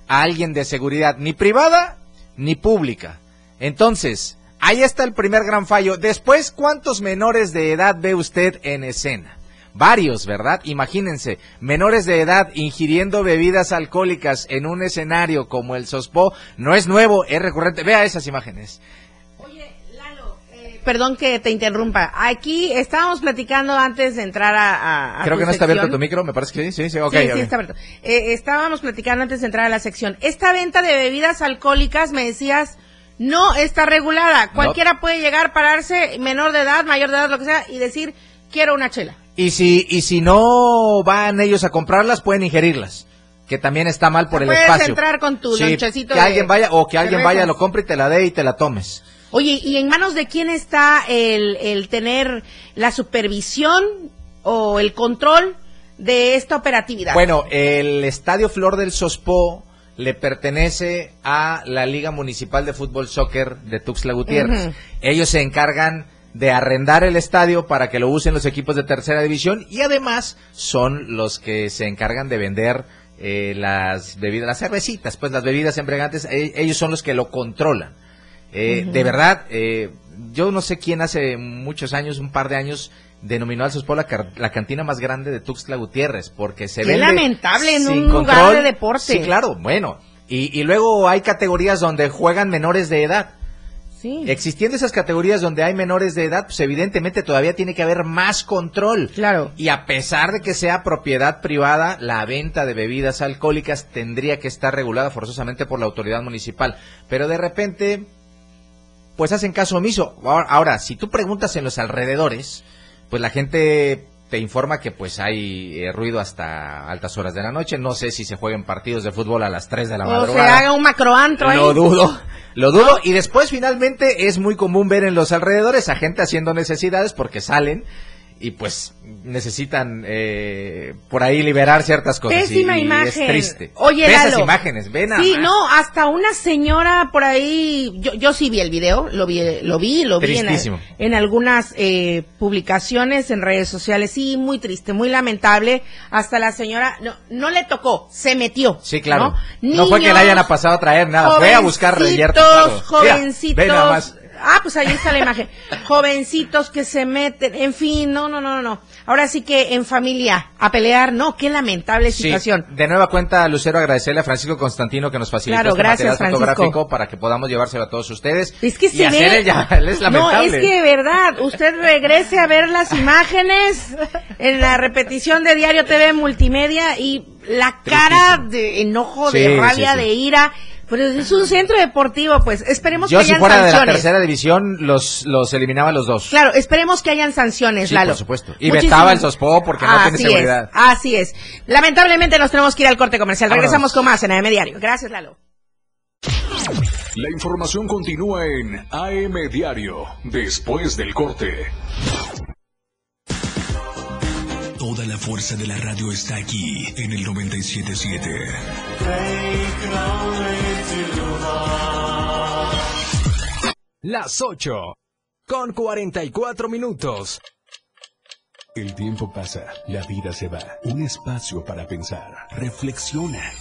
a alguien de seguridad, ni privada ni pública. Entonces, Ahí está el primer gran fallo. Después, ¿cuántos menores de edad ve usted en escena? Varios, ¿verdad? Imagínense, menores de edad ingiriendo bebidas alcohólicas en un escenario como el Sospo, no es nuevo, es recurrente. Vea esas imágenes. Oye, Lalo, eh, perdón que te interrumpa. Aquí estábamos platicando antes de entrar a. Creo que no está abierto tu micro, me parece que sí, sí, sí, ok. Sí, sí está abierto. Eh, estábamos platicando antes de entrar a la sección. Esta venta de bebidas alcohólicas, me decías, no está regulada. Cualquiera puede llegar, pararse, menor de edad, mayor de edad, lo que sea, y decir, quiero una chela. Y si, y si no van ellos a comprarlas, pueden ingerirlas. Que también está mal por el puedes espacio. entrar con tu lonchecito Que alguien vaya, o que alguien vaya, lo compre y te la dé y te la tomes. Oye, ¿y en manos de quién está el, el tener la supervisión o el control de esta operatividad? Bueno, el Estadio Flor del Sospó le pertenece a la Liga Municipal de Fútbol Soccer de Tuxtla Gutiérrez. Ellos se encargan de arrendar el estadio para que lo usen los equipos de tercera división y además son los que se encargan de vender eh, las bebidas, las cervecitas, pues las bebidas embriagantes, e, ellos son los que lo controlan. Eh, de verdad, eh, yo no sé quién hace muchos años, un par de años, denominó al Sospó la, la, cantina más grande de Tuxtla Gutiérrez, porque se ve lamentable en un lugar de deporte. Sí, claro, bueno. Y, y, luego hay categorías donde juegan menores de edad. Sí. Existiendo esas categorías donde hay menores de edad, pues evidentemente todavía tiene que haber más control. Claro. Y a pesar de que sea propiedad privada, la venta de bebidas alcohólicas tendría que estar regulada forzosamente por la autoridad municipal. Pero de repente, pues hacen caso omiso. Ahora si tú preguntas en los alrededores, pues la gente te informa que pues hay eh, ruido hasta altas horas de la noche. No sé si se jueguen partidos de fútbol a las 3 de la madrugada. O se haga un macroantro ahí. Lo dudo, lo dudo. Y después finalmente es muy común ver en los alrededores a gente haciendo necesidades porque salen y pues necesitan eh, por ahí liberar ciertas cosas. Pésima y, imagen. es triste. Oye, esas imágenes, ven Sí, no, hasta una señora por ahí, yo, yo sí vi el video, lo vi, lo vi, lo vi en, algunas eh, publicaciones en redes sociales, sí, muy triste, muy lamentable, hasta la señora, no, no le tocó, se metió. Sí, claro. No, No, fue que la hayan pasado a traer nada, fue a buscar reyerto. jovencitos, claro. Mira, jovencitos, ve nada más. Ah, pues ahí está la imagen. Jovencitos que se meten, en fin, no, no, no, no. Ahora sí que en familia, a pelear, no, qué lamentable situación. de nueva cuenta, Lucero, agradecerle a Francisco Constantino que nos facilitó claro, este gracias, material fotográfico para que podamos llevárselo a todos ustedes. Es que se ve... ya, es no, es que de verdad, usted regrese a ver las imágenes en la repetición de Diario TV Multimedia y la cara de enojo, de rabia, de ira pero es un centro deportivo, pues esperemos que hayan si fuera sanciones. de la tercera división, los, los eliminaba los dos. Claro, esperemos que hayan sanciones, sí, Lalo. por supuesto. Y vetaba el Sospo porque no tiene seguridad. así es. Lamentablemente nos tenemos que ir al corte comercial. Regresamos con más en AM Diario. Gracias, Lalo. La información continúa en AM Diario, después del corte. Toda la fuerza de la radio está aquí en el 977. Las 8 con 44 minutos. El tiempo pasa, la vida se va. Un espacio para pensar. Reflexiona.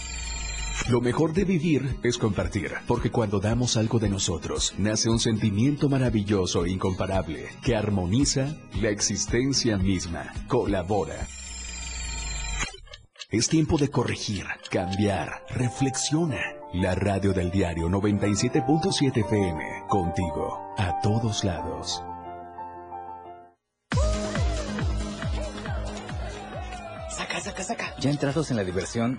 Lo mejor de vivir es compartir, porque cuando damos algo de nosotros, nace un sentimiento maravilloso e incomparable que armoniza la existencia misma. Colabora. Es tiempo de corregir, cambiar, reflexiona. La radio del diario 97.7 FM, contigo, a todos lados. Saca, saca, saca. Ya entrados en la diversión,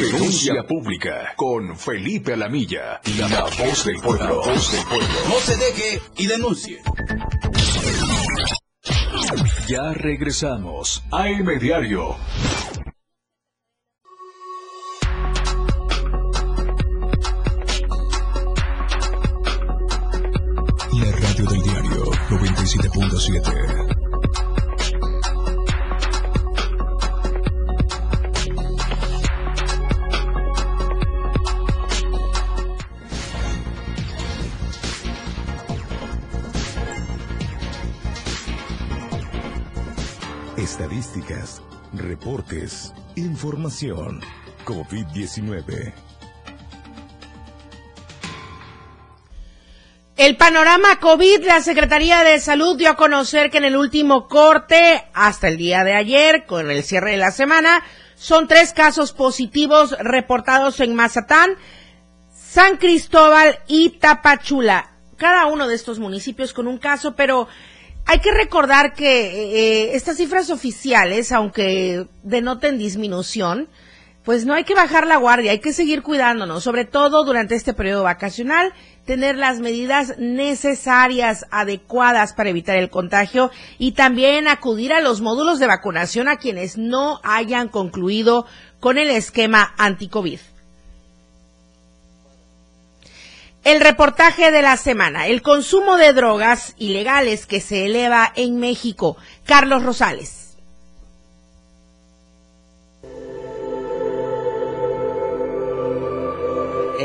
Denuncia pública con Felipe Alamilla, la, la voz del pueblo. voz del pueblo. No se deje y denuncie. Ya regresamos. AM Diario. La radio del diario 97.7. Estadísticas, reportes, información. COVID-19. El panorama COVID, la Secretaría de Salud dio a conocer que en el último corte, hasta el día de ayer, con el cierre de la semana, son tres casos positivos reportados en Mazatán, San Cristóbal y Tapachula. Cada uno de estos municipios con un caso, pero hay que recordar que eh, estas cifras oficiales, aunque denoten disminución, pues no hay que bajar la guardia, hay que seguir cuidándonos, sobre todo durante este periodo vacacional, tener las medidas necesarias, adecuadas para evitar el contagio y también acudir a los módulos de vacunación a quienes no hayan concluido con el esquema anti-COVID. El reportaje de la semana, el consumo de drogas ilegales que se eleva en México. Carlos Rosales.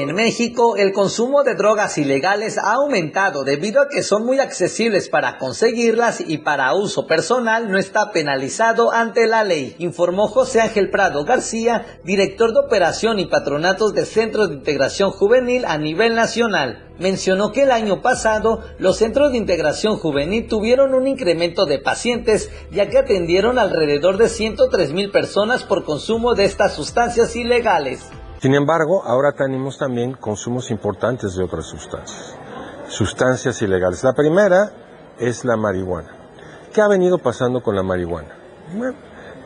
En México, el consumo de drogas ilegales ha aumentado debido a que son muy accesibles para conseguirlas y para uso personal no está penalizado ante la ley, informó José Ángel Prado García, director de operación y patronatos de Centros de Integración Juvenil a nivel nacional mencionó que el año pasado los centros de integración juvenil tuvieron un incremento de pacientes ya que atendieron alrededor de 103 mil personas por consumo de estas sustancias ilegales. Sin embargo, ahora tenemos también consumos importantes de otras sustancias, sustancias ilegales. La primera es la marihuana. ¿Qué ha venido pasando con la marihuana?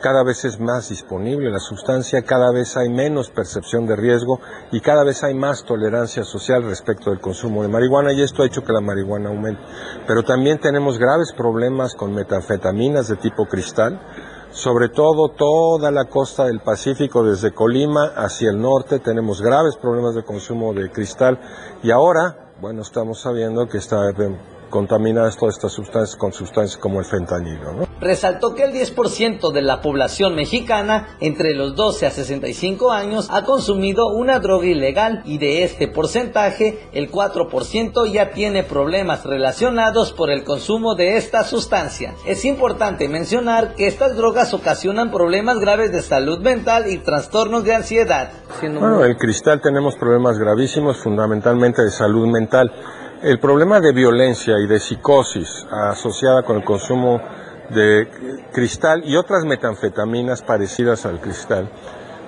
cada vez es más disponible la sustancia, cada vez hay menos percepción de riesgo y cada vez hay más tolerancia social respecto del consumo de marihuana y esto ha hecho que la marihuana aumente. Pero también tenemos graves problemas con metanfetaminas de tipo cristal, sobre todo toda la costa del Pacífico, desde Colima hacia el norte, tenemos graves problemas de consumo de cristal. Y ahora, bueno, estamos sabiendo que está contaminadas todas estas sustancias con sustancias como el fentanilo. ¿no? Resaltó que el 10% de la población mexicana entre los 12 a 65 años ha consumido una droga ilegal y de este porcentaje el 4% ya tiene problemas relacionados por el consumo de esta sustancia. Es importante mencionar que estas drogas ocasionan problemas graves de salud mental y trastornos de ansiedad. Bueno, el cristal tenemos problemas gravísimos fundamentalmente de salud mental. El problema de violencia y de psicosis asociada con el consumo de cristal y otras metanfetaminas parecidas al cristal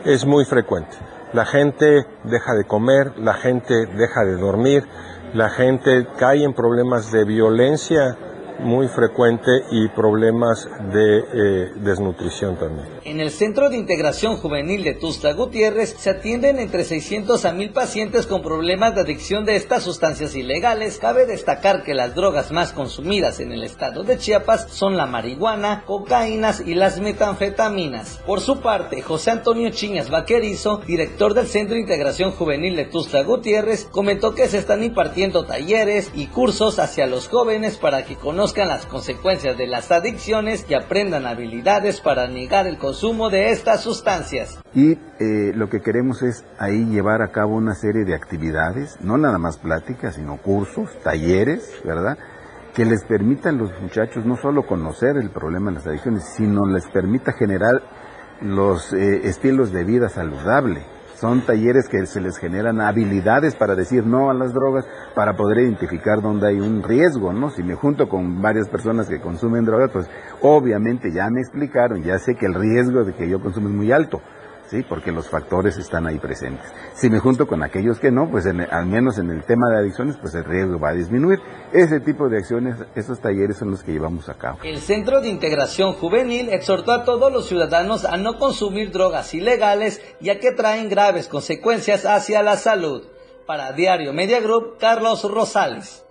es muy frecuente. La gente deja de comer, la gente deja de dormir, la gente cae en problemas de violencia muy frecuente y problemas de eh, desnutrición también. En el Centro de Integración Juvenil de Tusta Gutiérrez se atienden entre 600 a 1000 pacientes con problemas de adicción de estas sustancias ilegales. Cabe destacar que las drogas más consumidas en el estado de Chiapas son la marihuana, cocaínas y las metanfetaminas. Por su parte, José Antonio Chiñas Vaquerizo, director del Centro de Integración Juvenil de Tusta Gutiérrez, comentó que se están impartiendo talleres y cursos hacia los jóvenes para que conozcan las consecuencias de las adicciones y aprendan habilidades para negar el consumo de estas sustancias. Y eh, lo que queremos es ahí llevar a cabo una serie de actividades, no nada más pláticas, sino cursos, talleres, ¿verdad? Que les permitan a los muchachos no solo conocer el problema de las adicciones, sino les permita generar los eh, estilos de vida saludable son talleres que se les generan habilidades para decir no a las drogas, para poder identificar dónde hay un riesgo, ¿no? Si me junto con varias personas que consumen drogas, pues obviamente ya me explicaron, ya sé que el riesgo de que yo consumo es muy alto. ¿Sí? Porque los factores están ahí presentes. Si me junto con aquellos que no, pues al menos en el tema de adicciones, pues el riesgo va a disminuir. Ese tipo de acciones, esos talleres son los que llevamos a cabo. El Centro de Integración Juvenil exhortó a todos los ciudadanos a no consumir drogas ilegales, ya que traen graves consecuencias hacia la salud. Para Diario Media Group, Carlos Rosales.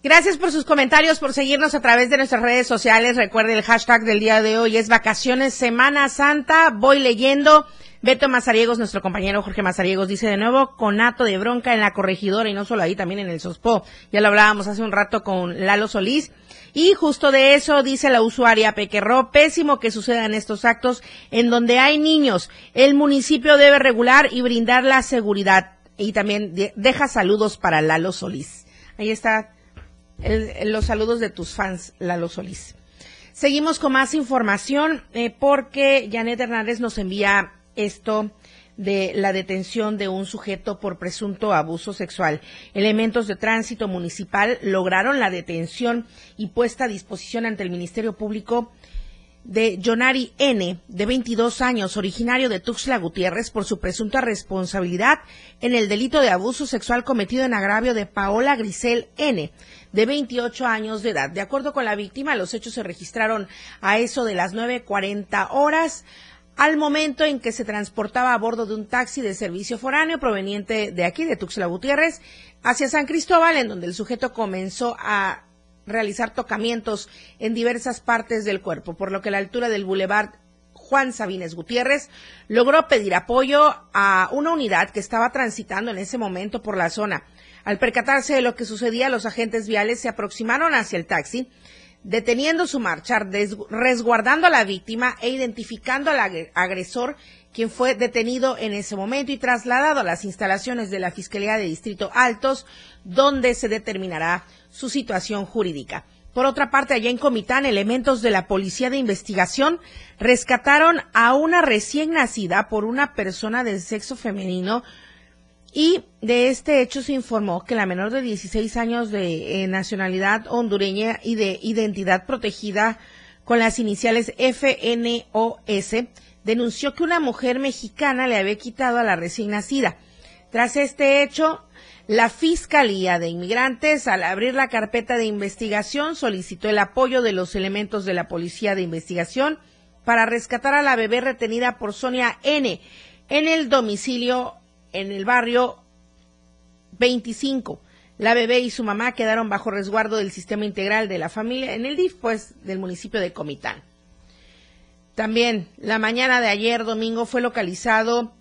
Gracias por sus comentarios, por seguirnos a través de nuestras redes sociales. Recuerde el hashtag del día de hoy es vacaciones Semana Santa. Voy leyendo. Beto Mazariegos, nuestro compañero Jorge Mazariegos, dice de nuevo conato de bronca en la corregidora y no solo ahí, también en el Sospo. Ya lo hablábamos hace un rato con Lalo Solís. Y justo de eso dice la usuaria Pequerro, pésimo que sucedan estos actos en donde hay niños. El municipio debe regular y brindar la seguridad. Y también deja saludos para Lalo Solís. Ahí está los saludos de tus fans, Lalo Solís. Seguimos con más información eh, porque Janet Hernández nos envía esto de la detención de un sujeto por presunto abuso sexual. Elementos de tránsito municipal lograron la detención y puesta a disposición ante el Ministerio Público de Jonari N., de 22 años, originario de Tuxtla Gutiérrez, por su presunta responsabilidad en el delito de abuso sexual cometido en agravio de Paola Grisel N., de 28 años de edad. De acuerdo con la víctima, los hechos se registraron a eso de las 9.40 horas al momento en que se transportaba a bordo de un taxi de servicio foráneo proveniente de aquí, de Tuxtla Gutiérrez, hacia San Cristóbal, en donde el sujeto comenzó a realizar tocamientos en diversas partes del cuerpo, por lo que la altura del bulevar Juan Sabines Gutiérrez logró pedir apoyo a una unidad que estaba transitando en ese momento por la zona. Al percatarse de lo que sucedía, los agentes viales se aproximaron hacia el taxi, deteniendo su marcha, resguardando a la víctima e identificando al agresor, quien fue detenido en ese momento y trasladado a las instalaciones de la Fiscalía de Distrito Altos, donde se determinará su situación jurídica. Por otra parte, allá en Comitán, elementos de la Policía de Investigación rescataron a una recién nacida por una persona del sexo femenino y de este hecho se informó que la menor de 16 años de eh, nacionalidad hondureña y de identidad protegida con las iniciales FNOS denunció que una mujer mexicana le había quitado a la recién nacida. Tras este hecho, la Fiscalía de Inmigrantes, al abrir la carpeta de investigación, solicitó el apoyo de los elementos de la Policía de Investigación para rescatar a la bebé retenida por Sonia N. en el domicilio en el barrio 25. La bebé y su mamá quedaron bajo resguardo del sistema integral de la familia en el DIF, pues, del municipio de Comitán. También, la mañana de ayer, domingo, fue localizado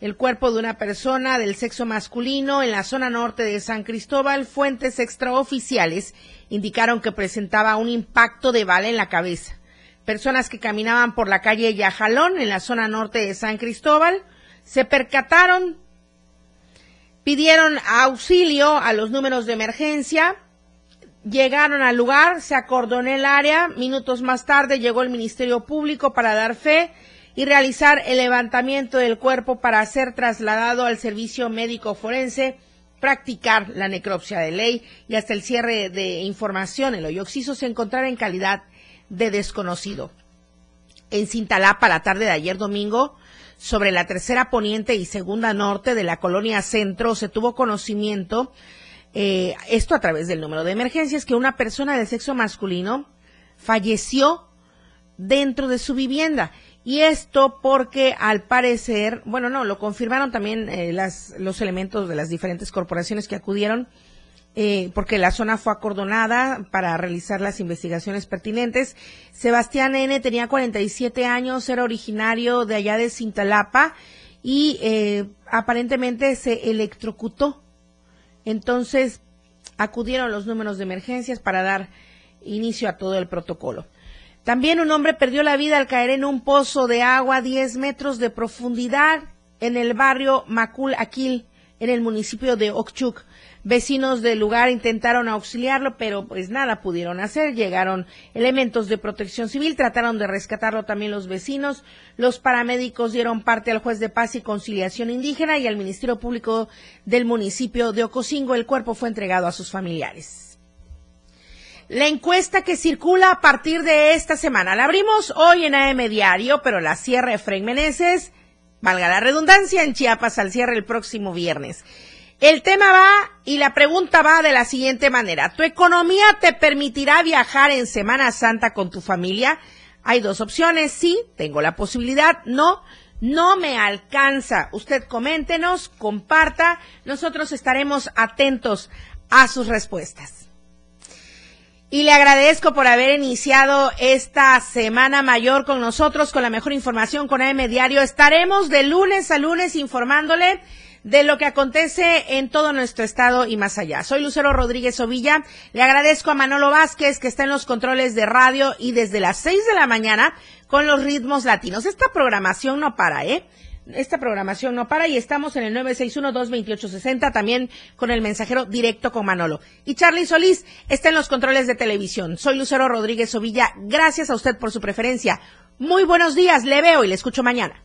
el cuerpo de una persona del sexo masculino en la zona norte de San Cristóbal. Fuentes extraoficiales indicaron que presentaba un impacto de bala en la cabeza. Personas que caminaban por la calle Yajalón en la zona norte de San Cristóbal se percataron pidieron auxilio a los números de emergencia, llegaron al lugar, se acordonó el área, minutos más tarde llegó el Ministerio Público para dar fe y realizar el levantamiento del cuerpo para ser trasladado al servicio médico forense, practicar la necropsia de ley y hasta el cierre de información. El hoyo se encontraba en calidad de desconocido. En Cintalapa, la tarde de ayer domingo, sobre la tercera poniente y segunda norte de la colonia centro se tuvo conocimiento, eh, esto a través del número de emergencias, que una persona de sexo masculino falleció dentro de su vivienda. Y esto porque al parecer, bueno, no, lo confirmaron también eh, las, los elementos de las diferentes corporaciones que acudieron eh, porque la zona fue acordonada para realizar las investigaciones pertinentes. Sebastián N. tenía 47 años, era originario de allá de Cintalapa y eh, aparentemente se electrocutó. Entonces acudieron los números de emergencias para dar inicio a todo el protocolo. También un hombre perdió la vida al caer en un pozo de agua a 10 metros de profundidad en el barrio Macul Aquil, en el municipio de Okchuk. Vecinos del lugar intentaron auxiliarlo, pero pues nada pudieron hacer. Llegaron elementos de protección civil, trataron de rescatarlo también los vecinos. Los paramédicos dieron parte al juez de paz y conciliación indígena y al Ministerio Público del municipio de Ocosingo. El cuerpo fue entregado a sus familiares. La encuesta que circula a partir de esta semana la abrimos hoy en AM Diario, pero la cierre Efraín Meneses, valga la redundancia, en Chiapas al cierre el próximo viernes. El tema va y la pregunta va de la siguiente manera. ¿Tu economía te permitirá viajar en Semana Santa con tu familia? Hay dos opciones. Sí, tengo la posibilidad. No, no me alcanza. Usted coméntenos, comparta. Nosotros estaremos atentos a sus respuestas. Y le agradezco por haber iniciado esta semana mayor con nosotros, con la mejor información con AM Diario. Estaremos de lunes a lunes informándole de lo que acontece en todo nuestro estado y más allá. Soy Lucero Rodríguez Ovilla. Le agradezco a Manolo Vázquez que está en los controles de radio y desde las seis de la mañana con los ritmos latinos. Esta programación no para, ¿eh? Esta programación no para y estamos en el 961-228-60 también con el mensajero directo con Manolo. Y Charlie Solís está en los controles de televisión. Soy Lucero Rodríguez Ovilla. Gracias a usted por su preferencia. Muy buenos días. Le veo y le escucho mañana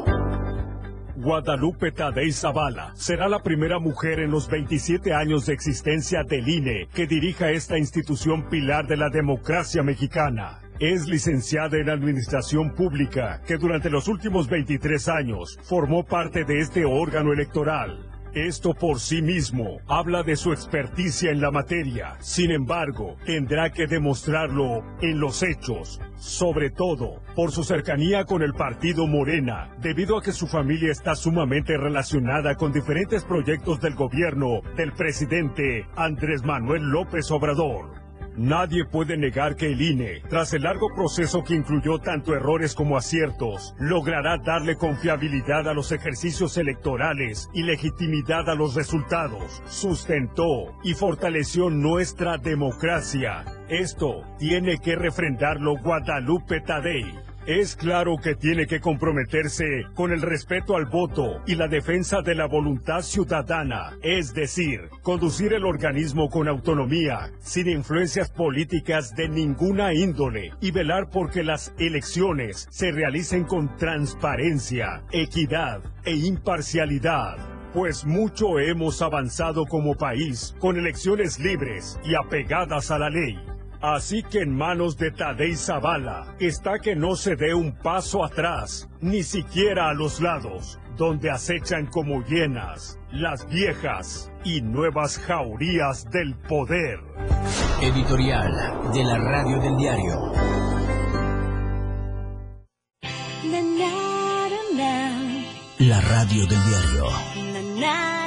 Guadalupe Tadei Zavala será la primera mujer en los 27 años de existencia del INE que dirija esta institución pilar de la democracia mexicana. Es licenciada en Administración Pública, que durante los últimos 23 años formó parte de este órgano electoral. Esto por sí mismo habla de su experticia en la materia. Sin embargo, tendrá que demostrarlo en los hechos, sobre todo por su cercanía con el partido Morena, debido a que su familia está sumamente relacionada con diferentes proyectos del gobierno del presidente Andrés Manuel López Obrador. Nadie puede negar que el INE, tras el largo proceso que incluyó tanto errores como aciertos, logrará darle confiabilidad a los ejercicios electorales y legitimidad a los resultados. Sustentó y fortaleció nuestra democracia. Esto tiene que refrendarlo Guadalupe Tadei. Es claro que tiene que comprometerse con el respeto al voto y la defensa de la voluntad ciudadana, es decir, conducir el organismo con autonomía, sin influencias políticas de ninguna índole y velar por que las elecciones se realicen con transparencia, equidad e imparcialidad pues mucho hemos avanzado como país con elecciones libres y apegadas a la ley. Así que en manos de Tadei Zavala está que no se dé un paso atrás, ni siquiera a los lados, donde acechan como llenas las viejas y nuevas jaurías del poder. Editorial de la Radio del Diario. La Radio del Diario.